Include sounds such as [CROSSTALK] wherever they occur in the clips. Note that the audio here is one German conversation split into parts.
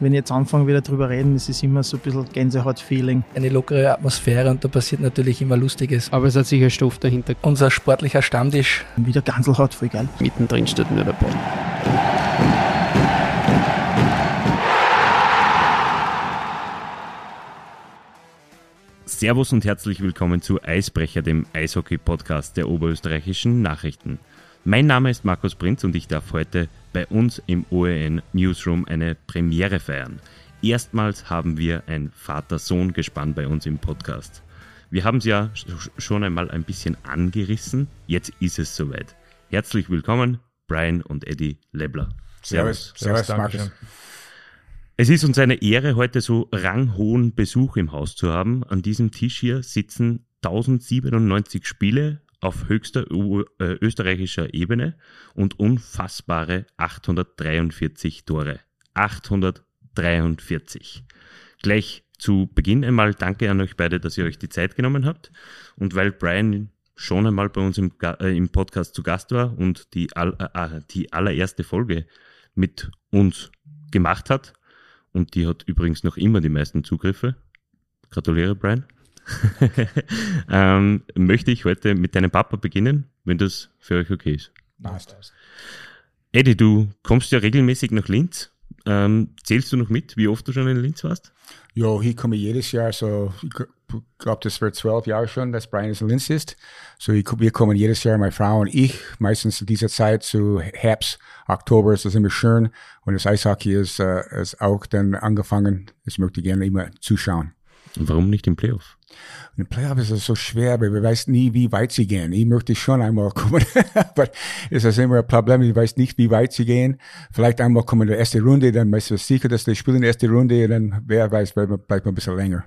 wenn ich jetzt anfange wieder drüber reden, ist es immer so ein bisschen Gänsehaut-Feeling. Eine lockere Atmosphäre und da passiert natürlich immer Lustiges. Aber es hat sicher Stoff dahinter. Unser sportlicher Stammtisch. Wieder Ganselhaut, voll geil. Mittendrin steht nur der Ball. Servus und herzlich willkommen zu Eisbrecher, dem Eishockey-Podcast der oberösterreichischen Nachrichten. Mein Name ist Markus Prinz und ich darf heute bei uns im OEN Newsroom eine Premiere feiern. Erstmals haben wir ein Vater-Sohn-Gespann bei uns im Podcast. Wir haben es ja schon einmal ein bisschen angerissen, jetzt ist es soweit. Herzlich willkommen, Brian und Eddie Lebler. Servus. Servus, Servus Markus. Es ist uns eine Ehre, heute so ranghohen Besuch im Haus zu haben. An diesem Tisch hier sitzen 1097 Spiele auf höchster äh, österreichischer Ebene und unfassbare 843 Tore. 843. Gleich zu Beginn einmal danke an euch beide, dass ihr euch die Zeit genommen habt. Und weil Brian schon einmal bei uns im, äh, im Podcast zu Gast war und die, all, äh, äh, die allererste Folge mit uns gemacht hat, und die hat übrigens noch immer die meisten Zugriffe. Gratuliere, Brian. [LAUGHS] ähm, möchte ich heute mit deinem Papa beginnen, wenn das für euch okay ist. Passt. Eddie, du kommst ja regelmäßig nach Linz. Ähm, zählst du noch mit, wie oft du schon in Linz warst? Ja, hier komme ich jedes Jahr, so ich glaube, das wird zwölf Jahre schon, dass Brian in Linz ist. So ich, wir kommen jedes Jahr, meine Frau und ich, meistens in dieser Zeit zu Herbst, Oktober ist das immer schön und das Eishockey ist, äh, ist auch dann angefangen. Das möchte ich gerne immer zuschauen. Warum nicht im Playoff? In Playoff ist es so schwer, weil wir weiß nie, wie weit sie gehen. Ich möchte schon einmal kommen, [LAUGHS] aber es ist immer ein Problem. Ich weiß nicht, wie weit sie gehen. Vielleicht einmal kommen in die erste Runde, dann weißt du sicher, dass die spielen in der ersten Runde, und dann wer weiß, bleibt man ein bisschen länger.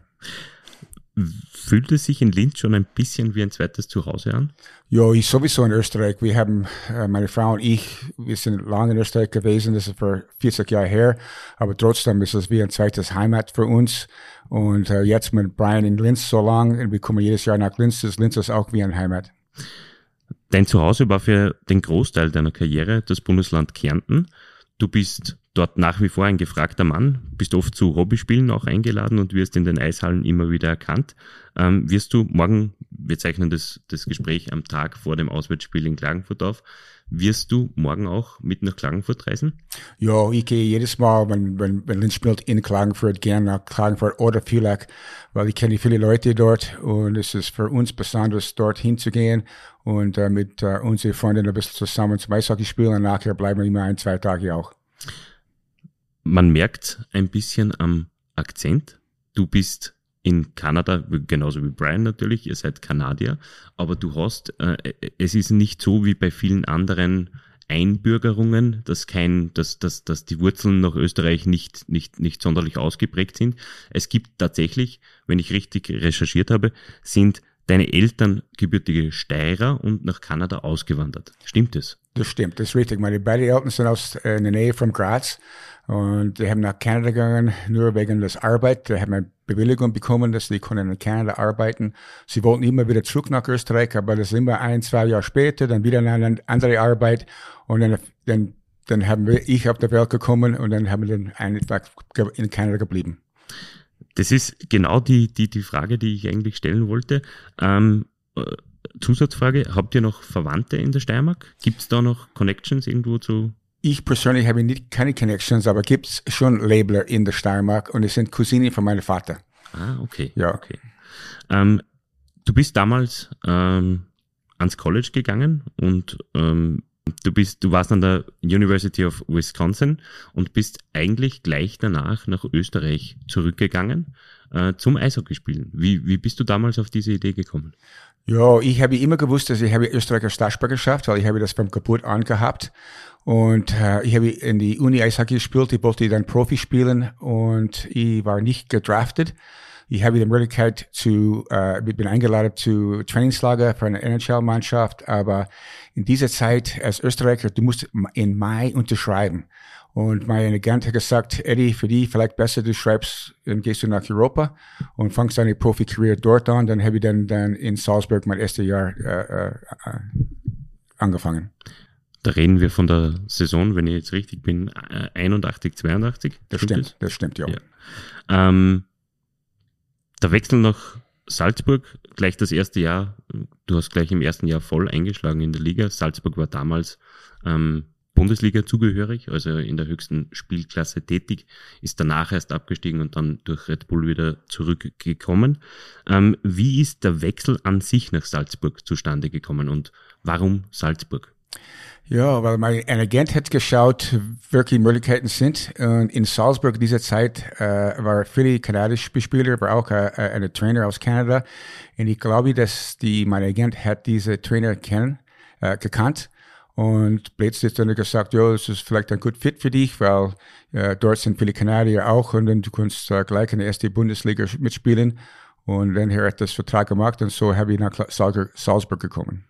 Fühlt es sich in Linz schon ein bisschen wie ein zweites Zuhause an? Ja, ich sowieso in Österreich. Wir haben, äh, meine Frau und ich, wir sind lange in Österreich gewesen, das ist vor 40 Jahren her, aber trotzdem ist es wie ein zweites Heimat für uns. Und äh, jetzt mit Brian in Linz so lang, wir kommen jedes Jahr nach Linz, das Linz ist auch wie ein Heimat. Dein Zuhause war für den Großteil deiner Karriere das Bundesland Kärnten. Du bist dort nach wie vor ein gefragter Mann, bist oft zu Hobbyspielen auch eingeladen und wirst in den Eishallen immer wieder erkannt. Ähm, wirst du morgen, wir zeichnen das, das Gespräch am Tag vor dem Auswärtsspiel in Klagenfurt auf, wirst du morgen auch mit nach Klagenfurt reisen? Ja, ich gehe jedes Mal, wenn, wenn, wenn Linz spielt in Klagenfurt, gern nach Klagenfurt oder Villach, weil ich kenne viele Leute dort und es ist für uns besonders, dort hinzugehen und äh, mit äh, unseren Freunden ein bisschen zusammen zum Eishockey spielen und nachher bleiben wir immer ein, zwei Tage auch. Man merkt ein bisschen am Akzent. Du bist in Kanada, genauso wie Brian natürlich, ihr seid Kanadier, aber du hast, äh, es ist nicht so wie bei vielen anderen Einbürgerungen, dass kein, dass, dass, dass die Wurzeln nach Österreich nicht, nicht, nicht sonderlich ausgeprägt sind. Es gibt tatsächlich, wenn ich richtig recherchiert habe, sind deine Eltern gebürtige Steirer und nach Kanada ausgewandert. Stimmt das? Das stimmt, das ist richtig. Meine beiden Eltern sind aus äh, in der Nähe von Graz und die haben nach Kanada gegangen, nur wegen des Arbeit. Die haben eine Bewilligung bekommen, dass sie können in Kanada arbeiten. Sie wollten immer wieder zurück nach Österreich, aber das ist immer ein, zwei Jahre später, dann wieder eine andere Arbeit und dann, dann, dann haben wir ich auf der Welt gekommen und dann haben wir dann einfach in Kanada geblieben. Das ist genau die, die, die Frage, die ich eigentlich stellen wollte. Ähm, äh, Zusatzfrage, habt ihr noch Verwandte in der Steiermark? Gibt es da noch Connections irgendwo zu? Ich persönlich habe nicht keine Connections, aber gibt es schon Labeler in der Steiermark und es sind Cousinen von meinem Vater. Ah, okay. Ja. Okay. Ähm, du bist damals ähm, ans College gegangen und ähm, Du bist, du warst an der University of Wisconsin und bist eigentlich gleich danach nach Österreich zurückgegangen äh, zum Eishockeyspielen. Wie, wie bist du damals auf diese Idee gekommen? Ja, ich habe immer gewusst, dass ich habe Österreich als Staatsbürgerschaft, weil ich habe das vom Geburt an gehabt. Und äh, ich habe in die Uni Eishockey gespielt, ich wollte dann Profi spielen und ich war nicht gedraftet. Ich habe die Möglichkeit zu, äh, ich bin eingeladen zu Trainingslager für eine NHL-Mannschaft, aber in dieser Zeit als Österreicher, du musst in Mai unterschreiben. Und mein Agent hat gesagt, Eddie, für die vielleicht besser, du schreibst, dann gehst du nach Europa und fangst deine Profi-Karriere dort an. Dann habe ich dann, dann in Salzburg mein erstes Jahr äh, äh, angefangen. Da reden wir von der Saison, wenn ich jetzt richtig bin, 81, 82. Das stimmt, das? das stimmt, ja. ja. Ähm, der Wechsel nach Salzburg, gleich das erste Jahr, du hast gleich im ersten Jahr voll eingeschlagen in der Liga. Salzburg war damals ähm, Bundesliga zugehörig, also in der höchsten Spielklasse tätig, ist danach erst abgestiegen und dann durch Red Bull wieder zurückgekommen. Ähm, wie ist der Wechsel an sich nach Salzburg zustande gekommen und warum Salzburg? Ja, weil mein Agent hat geschaut, welche Möglichkeiten sind. Und in Salzburg dieser Zeit äh, war viele kanadische Spieler, aber auch äh, äh ein Trainer aus Kanada. Und ich glaube, dass die, mein Agent hat diese Trainer kennen, äh, gekannt. Und plötzlich dann gesagt, ja, das ist vielleicht ein gut Fit für dich, weil äh, dort sind viele Kanadier auch und dann du kannst äh, gleich in der ersten Bundesliga mitspielen. Und dann hat er das Vertrag gemacht und so habe ich nach Salzburg gekommen.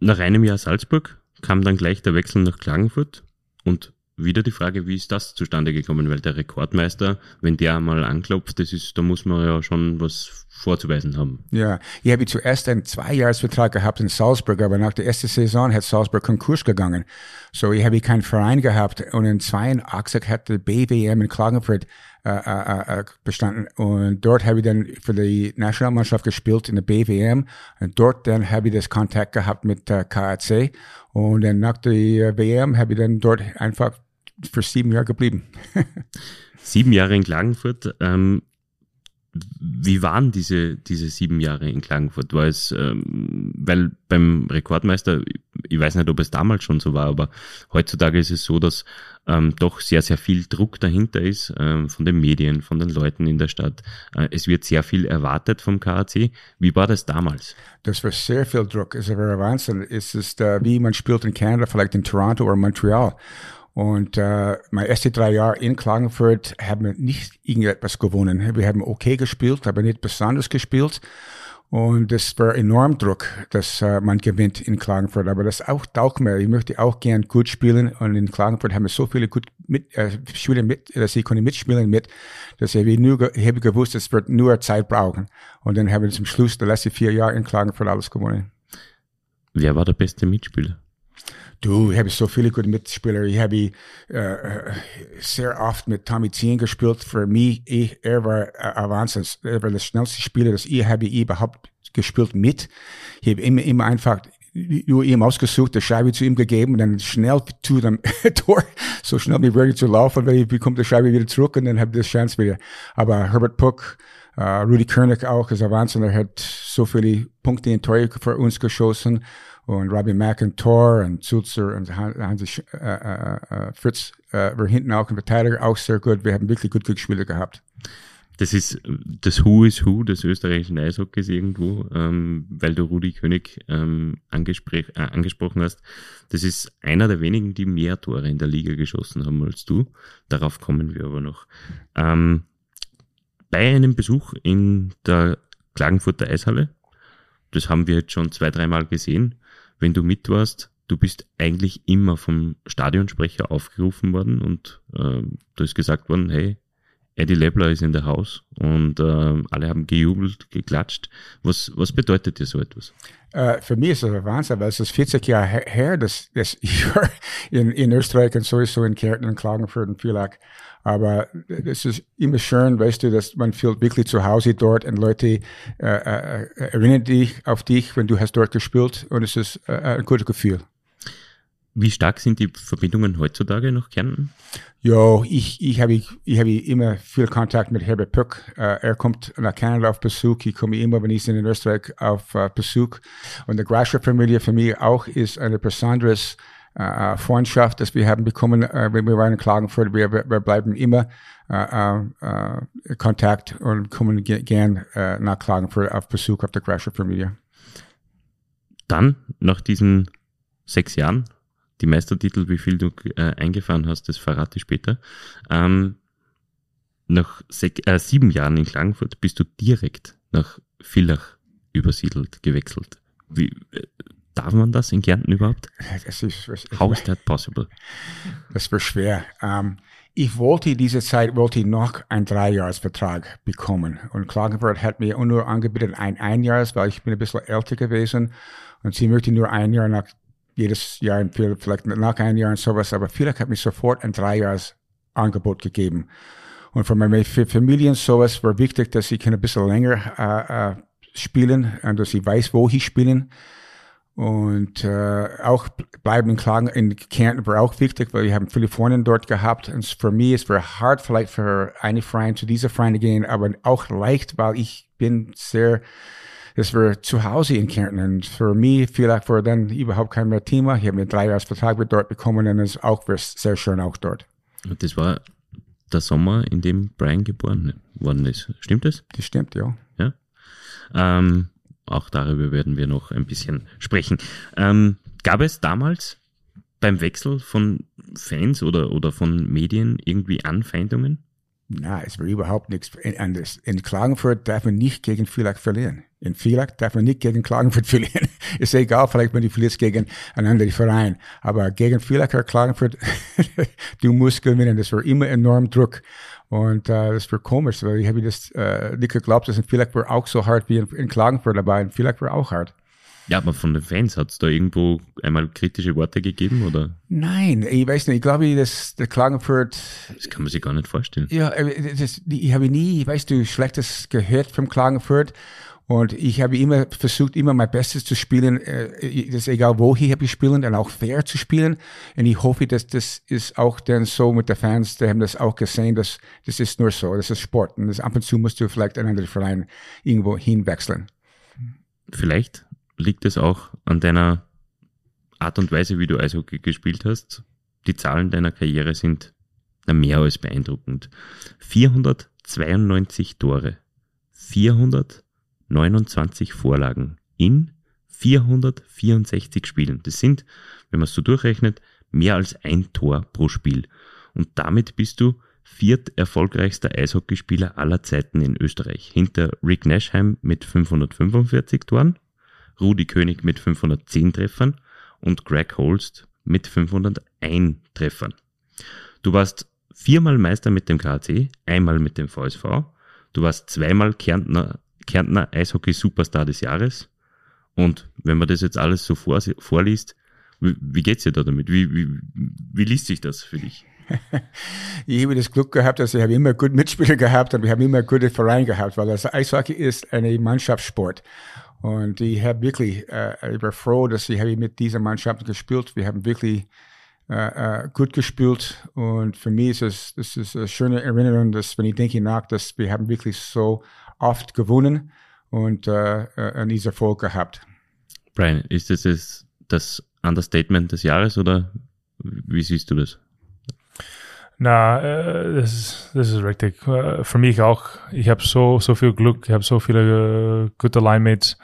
Nach einem Jahr Salzburg kam dann gleich der Wechsel nach Klagenfurt und wieder die Frage, wie ist das zustande gekommen? Weil der Rekordmeister, wenn der mal anklopft, das ist, da muss man ja schon was vorzuweisen haben. Ja, ich habe zuerst einen Zweijahresvertrag gehabt in Salzburg, aber nach der ersten Saison hat Salzburg Konkurs gegangen. So, ich habe keinen Verein gehabt und in 82 hat der BWM in Klagenfurt äh, äh, äh, bestanden und dort habe ich dann für die Nationalmannschaft gespielt in der BWM und dort dann habe ich das Kontakt gehabt mit äh, KAC und dann nach der WM habe ich dann dort einfach für sieben Jahre geblieben. [LAUGHS] sieben Jahre in Klagenfurt. Ähm, wie waren diese, diese sieben Jahre in Klagenfurt? War es, ähm, weil beim Rekordmeister, ich weiß nicht, ob es damals schon so war, aber heutzutage ist es so, dass ähm, doch sehr, sehr viel Druck dahinter ist, ähm, von den Medien, von den Leuten in der Stadt. Äh, es wird sehr viel erwartet vom KAC. Wie war das damals? Das war sehr viel Druck. Es war Wahnsinn. Es ist, äh, wie man spielt in Kanada, vielleicht in Toronto oder Montreal. Und äh, meine ersten drei Jahre in Klagenfurt haben wir nicht irgendetwas gewonnen. Wir haben okay gespielt, aber nicht besonders gespielt. Und das war enorm Druck, dass äh, man gewinnt in Klagenfurt. Aber das auch taugt mir. Ich möchte auch gern gut spielen. Und in Klagenfurt haben wir so viele gut mit, äh, Spieler mit, dass ich konnte mitspielen mit, dass ich nur ich habe gewusst, es wird nur Zeit brauchen. Und dann haben wir zum Schluss der letzten vier Jahre in Klagenfurt alles gewonnen. Wer war der beste Mitspieler? Du, ich habe so viele gute Mitspieler. Ich habe äh, sehr oft mit Tommy Zien gespielt. Für mich, ich, er war ein Wahnsinn. Er war der schnellste Spieler, das ich habe überhaupt gespielt mit. Ich habe immer, immer einfach nur ihm ausgesucht, der Scheibe zu ihm gegeben und dann schnell zu dem [LAUGHS] Tor, so schnell wie möglich zu laufen, weil ich bekomme die Scheibe wieder zurück und dann habe ich die Chance wieder. Aber Herbert Puck, uh, Rudy Koenig auch, ist ein Wahnsinn. Er hat so viele Punkte in Tor für uns geschossen und Robbie McIntyre und Zulzer und Hansi äh, äh, äh, Fritz äh, war hinten auch ein Verteidiger, auch sehr gut. Wir haben wirklich gute Spieler gehabt. Das ist das Who is Who des österreichischen Eishockeys irgendwo, ähm, weil du Rudi König ähm, äh, angesprochen hast. Das ist einer der wenigen, die mehr Tore in der Liga geschossen haben als du. Darauf kommen wir aber noch. Ähm, bei einem Besuch in der Klagenfurter Eishalle, das haben wir jetzt schon zwei, dreimal gesehen, wenn du mit warst, du bist eigentlich immer vom Stadionsprecher aufgerufen worden und äh, da ist gesagt worden, hey, Eddie Lebler ist in der Haus und äh, alle haben gejubelt, geklatscht. Was, was bedeutet dir so etwas? Uh, für mich ist das ein Wahnsinn, weil es ist 40 Jahre her, dass, dass [LAUGHS] ich in, in Österreich und sowieso in Kärnten und Klagenfurt und Villach aber es ist immer schön, weißt du, dass man fühlt wirklich zu Hause dort und Leute äh, äh, erinnern dich auf dich, wenn du hast dort gespielt und es ist äh, ein gutes Gefühl. Wie stark sind die Verbindungen heutzutage nach Kärnten? Ja, ich, ich habe ich habe immer viel Kontakt mit Herbert Pück. Uh, er kommt nach Kanada auf Besuch. Ich komme immer, wenn ich in Österreich auf uh, Besuch. Und die Grascher-Familie für mich auch ist eine besonderes äh, Freundschaft, das wir haben bekommen, wenn wir waren in Klagenfurt. Wir, wir bleiben immer Kontakt und kommen ge gern nach Klagenfurt auf Besuch auf der Crasher Familie. Dann, nach diesen sechs Jahren, die Meistertitel, wie viel du äh, eingefahren hast, das verrate ich später. Ähm, nach äh, sieben Jahren in Klagenfurt bist du direkt nach Villach übersiedelt, gewechselt. Wie, äh, Darf man das in Kärnten überhaupt? Das ist, das How is that possible? Das war schwer. Ähm, ich wollte diese Zeit, wollte noch einen Dreijahresvertrag bekommen. Und Klagenfurt hat mir nur angeboten ein Einjahres, weil ich bin ein bisschen älter gewesen. Und sie möchte nur ein Jahr nach jedes Jahr, vielleicht nach einem Jahr und sowas, aber vielleicht hat mir sofort ein Dreijahres-Angebot gegeben. Und für meine Familie und sowas war wichtig, dass ich ein bisschen länger äh, äh, spielen und dass ich weiß, wo ich spielen. Und äh, auch bleiben in Klagen in Kärnten war auch wichtig, weil wir haben viele Freunde dort gehabt. Und für mich ist es hart, vielleicht für eine Freundin zu dieser Freundin gehen, aber auch leicht, weil ich bin sehr, das war zu Hause in Kärnten. Und für mich vielleicht war dann überhaupt kein mehr Thema. Ich habe einen Dreijahresvertrag dort bekommen und es auch war sehr schön auch dort. Und das war der Sommer, in dem Brian geboren worden ist. Stimmt das? Das stimmt, ja. Ja. Ähm, auch darüber werden wir noch ein bisschen sprechen. Ähm, gab es damals beim Wechsel von Fans oder, oder von Medien irgendwie Anfeindungen? Na, es war überhaupt nichts anders. In Klagenfurt darf man nicht gegen Villach verlieren. In Villach darf man nicht gegen Klagenfurt [LAUGHS] verlieren. Ist egal, vielleicht wenn du verlierst gegen einen anderen Verein. Aber gegen Villacher Klagenfurt, [LAUGHS] du musst gewinnen. Das war immer enorm Druck. Und äh, das war komisch, weil ich habe das äh, nicht geglaubt, dass in Villach auch so hart wie in, in Klagenfurt, aber in Villach war auch hart. Ja, aber von den Fans hat es da irgendwo einmal kritische Worte gegeben, oder? Nein, ich weiß nicht. Ich glaube, dass der Klagenfurt. Das kann man sich gar nicht vorstellen. Ja, äh, das, ich habe nie, weißt du, Schlechtes gehört vom Klagenfurt. Und ich habe immer versucht, immer mein Bestes zu spielen. Äh, das ist egal, wo ich habe gespielt und auch fair zu spielen. Und ich hoffe, dass das ist auch dann so mit den Fans, die haben das auch gesehen, dass das ist nur so, das ist Sport. Und das ab und zu musst du vielleicht einen anderen Verein irgendwo hinwechseln. Vielleicht liegt es auch an deiner Art und Weise, wie du Eishockey gespielt hast. Die Zahlen deiner Karriere sind mehr als beeindruckend. 492 Tore, 429 Vorlagen in 464 Spielen. Das sind, wenn man es so durchrechnet, mehr als ein Tor pro Spiel. Und damit bist du viert erfolgreichster Eishockeyspieler aller Zeiten in Österreich. Hinter Rick Nashheim mit 545 Toren Rudi König mit 510 Treffern und Greg Holst mit 501 Treffern. Du warst viermal Meister mit dem KC, einmal mit dem VSV. Du warst zweimal Kärntner, Kärntner Eishockey-Superstar des Jahres. Und wenn man das jetzt alles so vor, vorliest, wie, wie geht's dir da damit? Wie, wie, wie liest sich das für dich? [LAUGHS] ich habe das Glück gehabt, dass ich habe immer gute Mitspieler gehabt und wir haben immer gute Vereine gehabt, weil das Eishockey ist ein Mannschaftssport. Und ich habe wirklich, äh, ich war froh, dass ich habe mit dieser Mannschaft gespielt. Wir haben wirklich äh, äh, gut gespielt. Und für mich ist es, das ist eine schöne Erinnerung, dass wenn ich denke nach, dass wir haben wirklich so oft gewonnen und äh, äh einen Erfolg gehabt. Brian, ist das, das Understatement des Jahres oder wie siehst du das? Na, äh, das, ist, das ist richtig. Äh, für mich auch. Ich habe so, so viel Glück, ich habe so viele äh, gute Line-Mates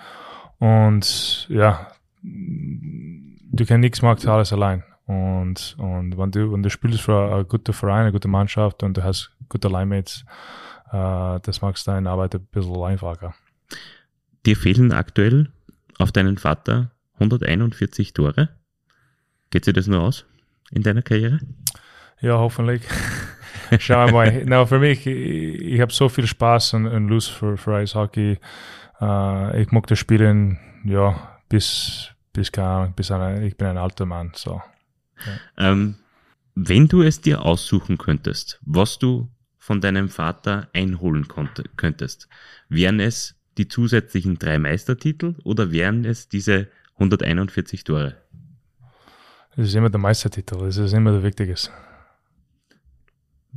und ja, du kannst nichts machen alles allein. Und, und wenn du, wenn du spielst für einen guten Verein, eine gute Mannschaft und du hast gute Line-Mates, das macht deine Arbeit ein bisschen einfacher. Dir fehlen aktuell auf deinen Vater 141 Tore. Geht sich das nur aus in deiner Karriere? Ja, hoffentlich. [LAUGHS] Schauen wir mal. no, für mich, ich, ich habe so viel Spaß und, und Lust für, für Eishockey. Uh, ich mag das Spielen, ja, bis, bis, keine bis eine, ich bin ein alter Mann. So. Ja. Ähm, wenn du es dir aussuchen könntest, was du von deinem Vater einholen konnte, könntest, wären es die zusätzlichen drei Meistertitel oder wären es diese 141 Tore? Es ist immer der Meistertitel, es ist immer der Wichtigste.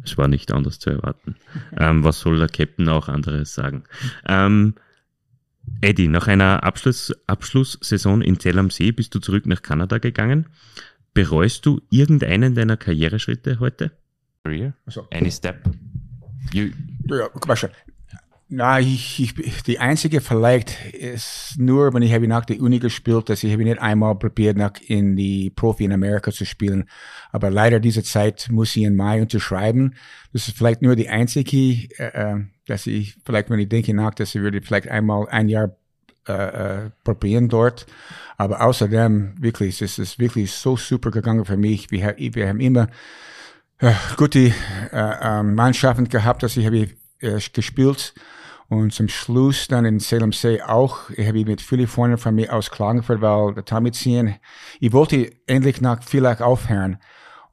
Es war nicht anders zu erwarten. ähm, was soll der Captain auch anderes sagen? Ähm, Eddie, nach einer Abschluss, Abschlusssaison in Zell am See bist du zurück nach Kanada gegangen. Bereust du irgendeinen deiner Karriereschritte heute? Career? Also. Any step? You ja, guck mal schon. Na, ich, ich, die einzige vielleicht ist nur, wenn ich habe nach der Uni gespielt, dass ich habe nicht einmal probiert, nach in die Profi in Amerika zu spielen. Aber leider diese Zeit muss ich in Mai unterschreiben. Das ist vielleicht nur die einzige, äh, äh dass ich vielleicht, wenn ich denke nach, dass ich würde vielleicht einmal ein Jahr äh, äh, probieren dort. Aber außerdem wirklich, es ist wirklich so super gegangen für mich. Wir, wir haben immer äh, gute äh, äh, Mannschaften gehabt, dass ich habe äh, gespielt Und zum Schluss dann in Salem See auch, ich habe mit vielen Freunden von mir aus Klagenfurt, weil der Tommy ziehen, ich wollte endlich nach Villach aufhören.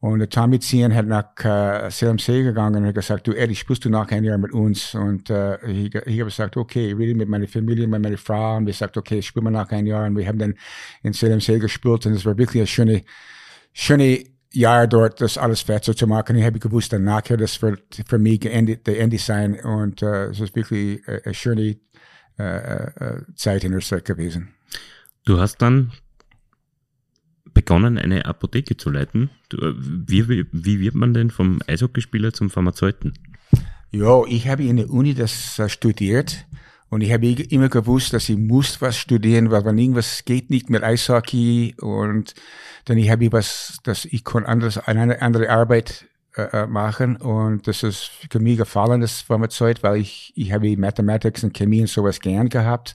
Und der Tommy Zien hat nach äh, Salem See gegangen und hat gesagt, du Eddie, spielst du nach ein Jahr mit uns? Und äh, ich, ich habe gesagt, okay, ich rede mit meiner Familie, mit meiner Frau und wir sagt, okay, spielen wir nach ein Jahr. Und wir haben dann in Salem See gespielt und es war wirklich ein schöne, schöne Jahr dort, das alles fertig zu machen. Ich habe gewusst, danach das wird für mich geendet, der Ende sein und äh, es ist wirklich eine schöne äh, äh, Zeit in Österreich gewesen. Du hast dann begonnen, eine Apotheke zu leiten. Äh, wie, wie, wie wird man denn vom Eishockeyspieler zum Pharmazeuten? Ja, ich habe in der Uni das uh, studiert und ich habe immer gewusst, dass ich muss was studieren, weil wenn irgendwas geht nicht mit Eishockey und dann ich habe ich was, dass ich kann anders, eine andere Arbeit äh, machen. Und das ist für mich gefallen, das Pharmazeut, weil ich, ich habe Mathematics und Chemie und sowas gern gehabt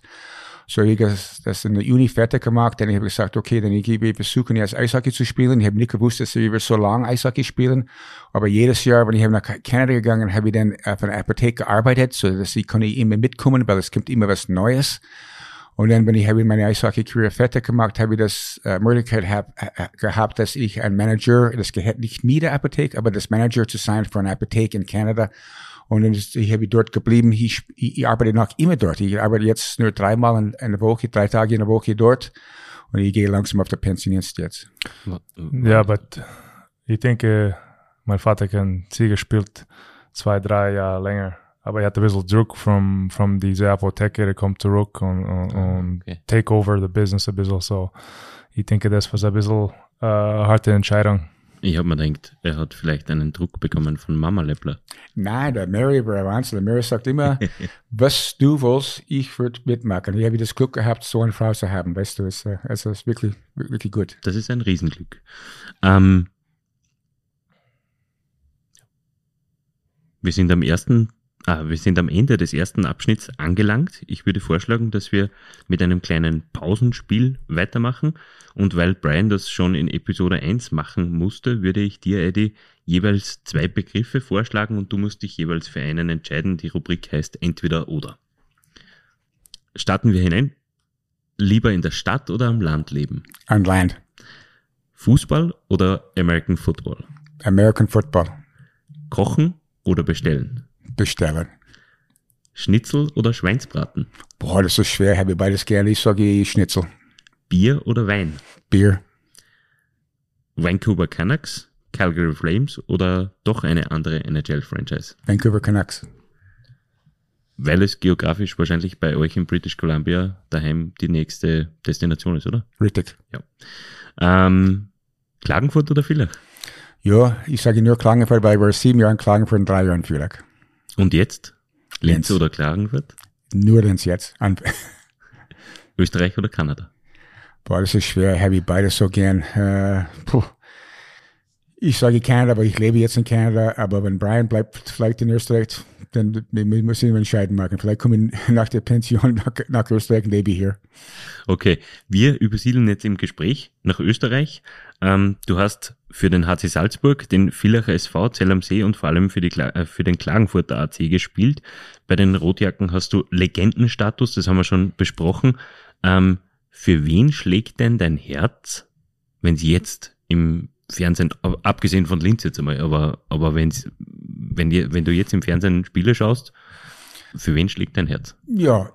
so ich das, das in der Uni fertig gemacht, dann habe ich gesagt, okay, dann ich, ich versuchen jetzt Eishockey zu spielen. Ich habe nicht gewusst, dass wir so lange Eishockey spielen, aber jedes Jahr, wenn ich nach Kanada gegangen, habe ich dann auf einer Apotheke gearbeitet, so dass ich konnte immer mitkommen, weil es kommt immer was Neues. Und dann, wenn ich habe meine Eishockey-Karriere fertig gemacht, habe ich das äh, Möglichkeit hab, äh, gehabt, dass ich ein Manager, das gehört nicht mit der Apotheke, aber das Manager zu sein für eine Apotheke in Kanada. Und dann ist, ich habe dort geblieben. Ich, ich, ich arbeite noch immer dort. Ich arbeite jetzt nur dreimal in, in der Woche, drei Tage in der Woche dort. Und ich gehe langsam auf der Pensionist jetzt. Ja, aber ich denke, mein Vater kann Sieger spielt zwei, drei Jahre länger. Aber er hat ein bisschen Druck von from diese Apotheke, der kommt zurück und, und, und okay. take over the business ein bisschen. So, ich denke, das war ein bisschen äh, harte Entscheidung. Ich habe mir gedacht, er hat vielleicht einen Druck bekommen von Mama Leppler. Nein, der Mary war Wahnsinn. Der Mary sagt immer, [LAUGHS] was du willst, ich würde mitmachen. Ich habe das Glück gehabt, so eine Frau zu haben, weißt du. Es, also ist wirklich, wirklich gut. Das ist ein Riesenglück. Ähm, wir sind am ersten Ah, wir sind am Ende des ersten Abschnitts angelangt. Ich würde vorschlagen, dass wir mit einem kleinen Pausenspiel weitermachen. Und weil Brian das schon in Episode 1 machen musste, würde ich dir, Eddie, jeweils zwei Begriffe vorschlagen und du musst dich jeweils für einen entscheiden. Die Rubrik heißt entweder oder. Starten wir hinein. Lieber in der Stadt oder am Land leben? Am Land. Fußball oder American Football? American Football. Kochen oder bestellen? Bestellen. Schnitzel oder Schweinsbraten? Boah, das ist schwer, habe ich beides gerne. Ich sage Schnitzel. Bier oder Wein? Bier. Vancouver Canucks, Calgary Flames oder doch eine andere NHL-Franchise? Vancouver Canucks. Weil es geografisch wahrscheinlich bei euch in British Columbia daheim die nächste Destination ist, oder? Richtig. Ja. Ähm, Klagenfurt oder Villach? Ja, ich sage nur Klagenfurt, weil ich war sieben Jahre in Klagenfurt und drei Jahre in Villach. Und jetzt? Linz, Linz. oder Klagenfurt? Nur Linz jetzt. [LAUGHS] Österreich oder Kanada? Boah, das ist schwer. Habe ich beides so gern. Äh, puh. Ich sage Kanada, aber ich lebe jetzt in Kanada. Aber wenn Brian bleibt vielleicht in Österreich, dann muss ich entscheiden machen. Vielleicht komme ich [LAUGHS] nach der Pension nach, nach Österreich und lebe hier. Okay, wir übersiedeln jetzt im Gespräch nach Österreich. Ähm, du hast für den HC Salzburg, den Villacher SV, Zell am See und vor allem für, die, äh, für den Klagenfurter AC gespielt. Bei den Rotjacken hast du Legendenstatus, das haben wir schon besprochen. Ähm, für wen schlägt denn dein Herz, wenn sie jetzt im Fernsehen, abgesehen von Linz jetzt einmal, aber, aber wenn's, wenn, die, wenn du jetzt im Fernsehen Spiele schaust, für wen schlägt dein Herz? Ja,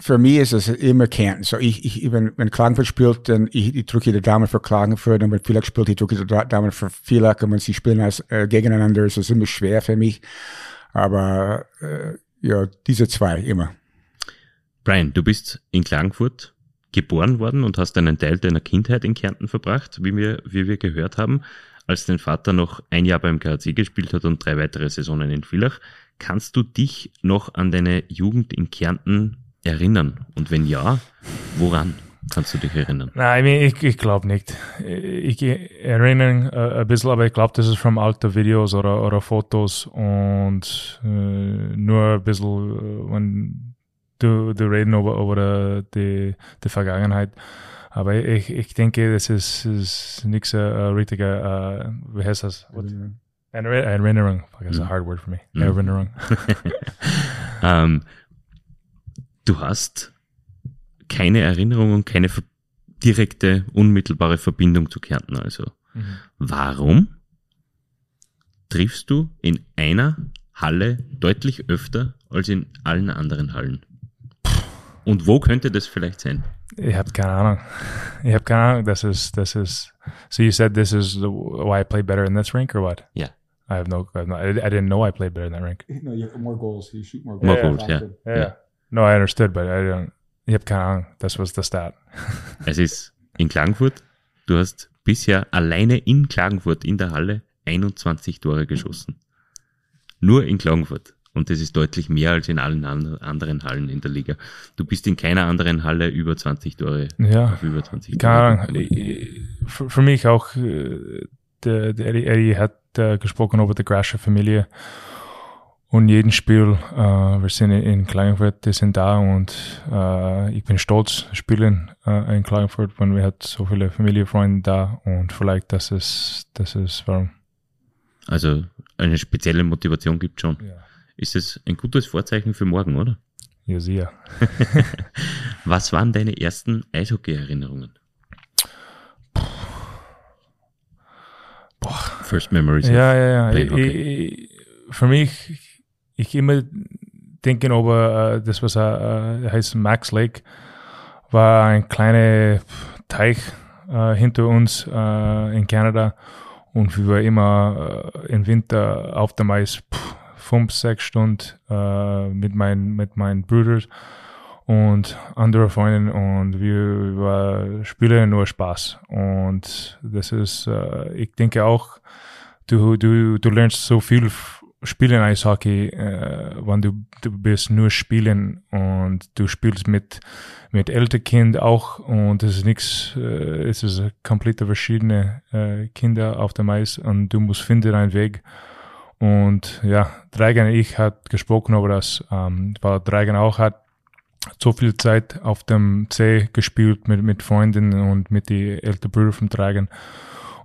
für mich ist es immer Kärnten. So ich, ich, wenn, wenn Klagenfurt spielt, dann ich, ich drücke die Daumen für Klagenfurt und wenn Villach spielt, ich drücke die Daumen für Villach und wenn sie spielen als, äh, gegeneinander, ist es immer schwer für mich. Aber äh, ja, diese zwei immer. Brian, du bist in Klagenfurt geboren worden und hast einen Teil deiner Kindheit in Kärnten verbracht, wie wir, wie wir gehört haben, als dein Vater noch ein Jahr beim KRC gespielt hat und drei weitere Saisonen in Villach. Kannst du dich noch an deine Jugend in Kärnten erinnern? Und wenn ja, woran kannst du dich erinnern? Nein, ich, ich glaube nicht. Ich erinnere äh, ein bisschen, aber ich glaube, das ist von alten Videos oder, oder Fotos und äh, nur ein bisschen, äh, wenn du, du reden über, über die, die Vergangenheit. Aber ich, ich denke, das ist, ist nichts äh, richtiger, äh, wie heißt das? Erinnerung. Erinnerung. That's mm. a hard word for me. Mm. Erinnerung. [LAUGHS] ähm, du hast keine Erinnerung und keine direkte, unmittelbare Verbindung zu Kärnten. Also, warum triffst du in einer Halle deutlich öfter als in allen anderen Hallen? Und wo könnte das vielleicht sein? Ich habe keine Ahnung. Ich habe keine Ahnung. Das ist, das ist. So you said this is the, why I play better in this rink or what? Yeah. I have no. I, have no, I, didn't know I played better in that rink. No, you have more goals. You shoot more More goals. goals, yeah. Yeah. Yeah. No, I understood, but I don't. Ich habe keine Ahnung. Das was the stat. [LAUGHS] Es ist in Klagenfurt. Du hast bisher alleine in Klagenfurt in der Halle 21 Tore geschossen. Nur in Klagenfurt. Und das ist deutlich mehr als in allen an- anderen Hallen in der Liga. Du bist in keiner anderen Halle über 20 Tore. Ja. Auf über 20 Keine. Ahnung. Für, für mich auch, äh, der, der Eddie, Eddie hat äh, gesprochen über die Grasche Familie. Und jeden Spiel, äh, wir sind in, Klagenfurt, die sind da und äh, ich bin stolz spielen äh, in Klagenfurt, wenn wir hat so viele Familienfreunde da und vielleicht das ist, das ist warum. Also eine spezielle Motivation gibt schon. Ja, Ist es ein gutes Vorzeichen für morgen, oder? ja sicher. [LAUGHS] Was waren deine ersten Eishockey-Erinnerungen? First Memories. Ja, ja, ja. Ich, ich, für mich, ich immer denken über äh, das, was äh, heißt Max Lake, war ein kleiner Teich äh, hinter uns in Kanada. Und wir waren immer im Winter auf dem Eis pff, fünf, sechs Stunden mit meinen mit meinen Brüdern und andere Freunden. Und wir war, spielen nur Spaß. Und das ist, äh, ich denke auch, du, du, du lernst so viel spielen Eishockey, äh, wenn du, du bist nur spielen und du spielst mit, mit älteren Kind auch und es ist nichts, äh, es ist komplett verschiedene äh, Kinder auf dem Eis und du musst finden einen Weg. Und ja, Dragan und ich hat gesprochen über das, ähm, weil Dragan auch hat so viel Zeit auf dem C gespielt mit, mit Freunden und mit die älteren Brüder vom Dragan.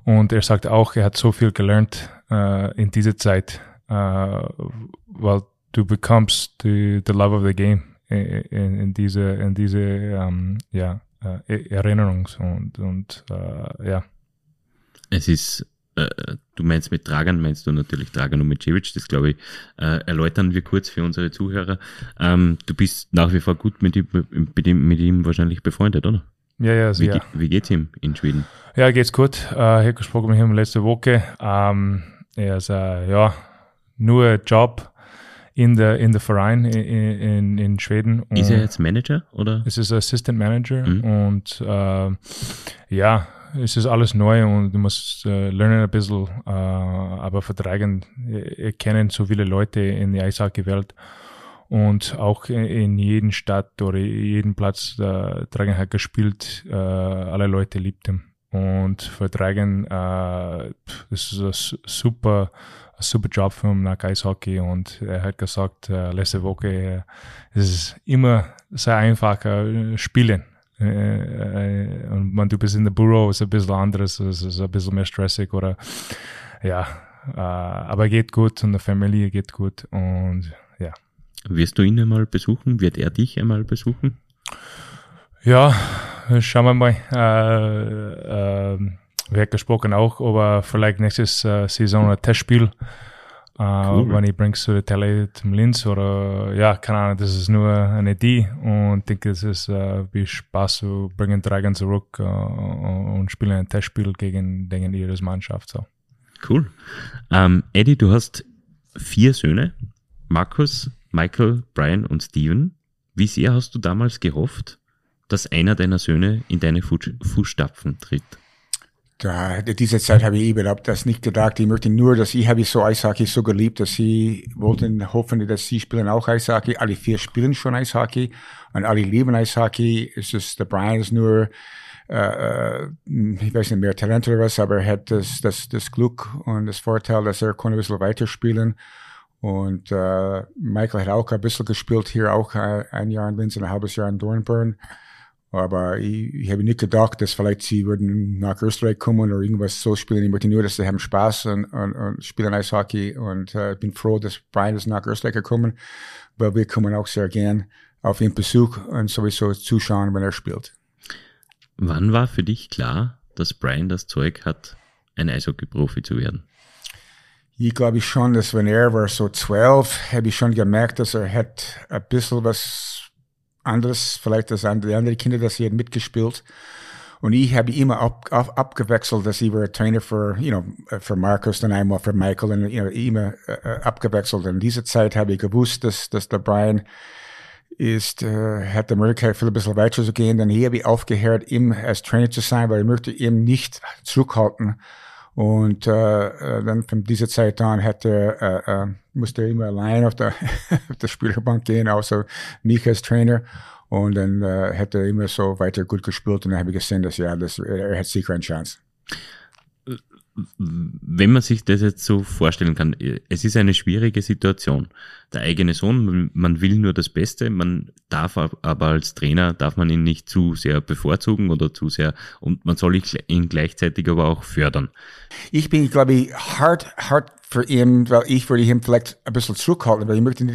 Und er sagt auch, er hat so viel gelernt äh, in dieser Zeit, äh, weil du bekommst the, the love of the game in, in, diese, in diese ähm, ja, äh, Erinnerungs- und, und äh, ja. Es ist, äh, du meinst mit Dragan, meinst du natürlich Dragan Umecevic, das glaube ich, äh, erläutern wir kurz für unsere Zuhörer. Ähm, du bist nach wie vor gut mit ihm, mit ihm, mit ihm wahrscheinlich befreundet, oder? Ja, ja, Wie, sicher. ge- wie geht's ihm in Schweden? Ja, geht's gut. Äh, ich habe gesprochen mit ihm letzte Woche. Ähm, er ist, äh, ja, nur Job in der, in der Verein in, in, in Schweden. Ist er Und jetzt Manager oder? Es ist Assistant Manager Mhm. und äh, ja, es ist alles neu und du musst äh, lernen ein bisschen, äh, aber vertragen, äh, kennen so viele Leute in der Eishockey-Welt und auch in, jeden Stadt oder jeden Platz, äh, Dragon hat gespielt, äh, alle Leute liebt ihn. Und für Dragon, äh, das ist ein su- super, super Job für ihn nach Eishockey und er hat gesagt, äh, letzte Woche, äh, es ist immer sehr einfach äh, spielen. Äh, äh, und wenn du bist in der Büro, ist es ein bisschen anderes, es ist ein bisschen mehr stressig oder ja, äh, aber geht gut und der Familie geht gut und ja. Wirst du ihn einmal besuchen? Wird er dich einmal besuchen? Ja, schauen wir mal. Wir haben gesprochen auch, aber vielleicht nächstes äh, Saison ein Testspiel. Äh, Cool. Wenn ich bring's zu der Tele zum Linz oder ja, keine Ahnung, das ist nur eine Idee und ich denke, es ist äh, wie Spaß zu bringen Dragon zurück äh, und spielen ein Testspiel gegen, gegen ihre Mannschaft. So. Cool. Ähm, Eddie, du hast vier Söhne. Markus, Michael, Brian und Steven. Wie sehr hast du damals gehofft, dass einer deiner Söhne in deine Fuß Fußstapfen tritt? Da, diese Zeit habe ich überhaupt das nicht gedacht. Ich möchte nur, dass ich habe so Eishockey so geliebt, dass sie wollten hoffen, dass sie spielen auch Eishockey. Alle vier spielen schon Eishockey und alle lieben Eishockey. Es ist, der Brian ist nur, äh, äh, ich weiß nicht mehr Talent oder was, aber er hat das, das, das Glück und das Vorteil, dass er kann ein bisschen weiterspielen. Und äh, Michael hat auch ein bisschen gespielt, hier auch äh, ein Jahr in Linz und ein halbes Jahr in Dornbirn. Aber ich, ich habe nicht gedacht, dass vielleicht sie würden nach Österreich kommen oder irgendwas so spielen. Ich möchte nur, dass sie haben Spaß und, und, und spielen Eishockey. Und äh, ich bin froh, dass Brian ist nach Österreich gekommen, weil wir kommen auch sehr gern. auf ihn Besuch und sowieso zuschauen, wenn er spielt. Wann war für dich klar, dass Brian das Zeug hat, ein Eishockey-Profi zu werden? Ich glaube schon, dass wenn er war so zwölf, habe ich schon gemerkt, dass er hat ein bisschen was anderes, vielleicht als die anderen Kinder, dass sie mitgespielt. Und ich habe immer ab, ab, abgewechselt, dass ich war Trainer für, you know, für Markus, dann einmal für Michael und you know, immer äh, abgewechselt. Und in dieser Zeit habe ich gewusst, dass, dass der Brian ist, äh, hat die Möglichkeit, viel ein bisschen weiter zu gehen. Dann hier habe ich aufgehört, ihm als Trainer zu sein, weil ich möchte ihm nicht zurückhalten und äh, äh, dann von dieser Zeit an hätte, äh, äh, musste er immer allein auf der, [LAUGHS] auf der Spielerbank gehen, außer mich als Trainer. Und dann äh, hätte er immer so weiter gut gespielt und dann habe ich gesehen, dass ja, das, er hat sicher eine Chance wenn man sich das jetzt so vorstellen kann, es ist eine schwierige Situation. Der eigene Sohn, man will nur das Beste, man darf aber als Trainer, darf man ihn nicht zu sehr bevorzugen oder zu sehr, und man soll ihn gleichzeitig aber auch fördern. Ich bin, glaube ich, hart, hart für ihn, weil ich würde ihn vielleicht ein bisschen zurückhalten, weil ich möchte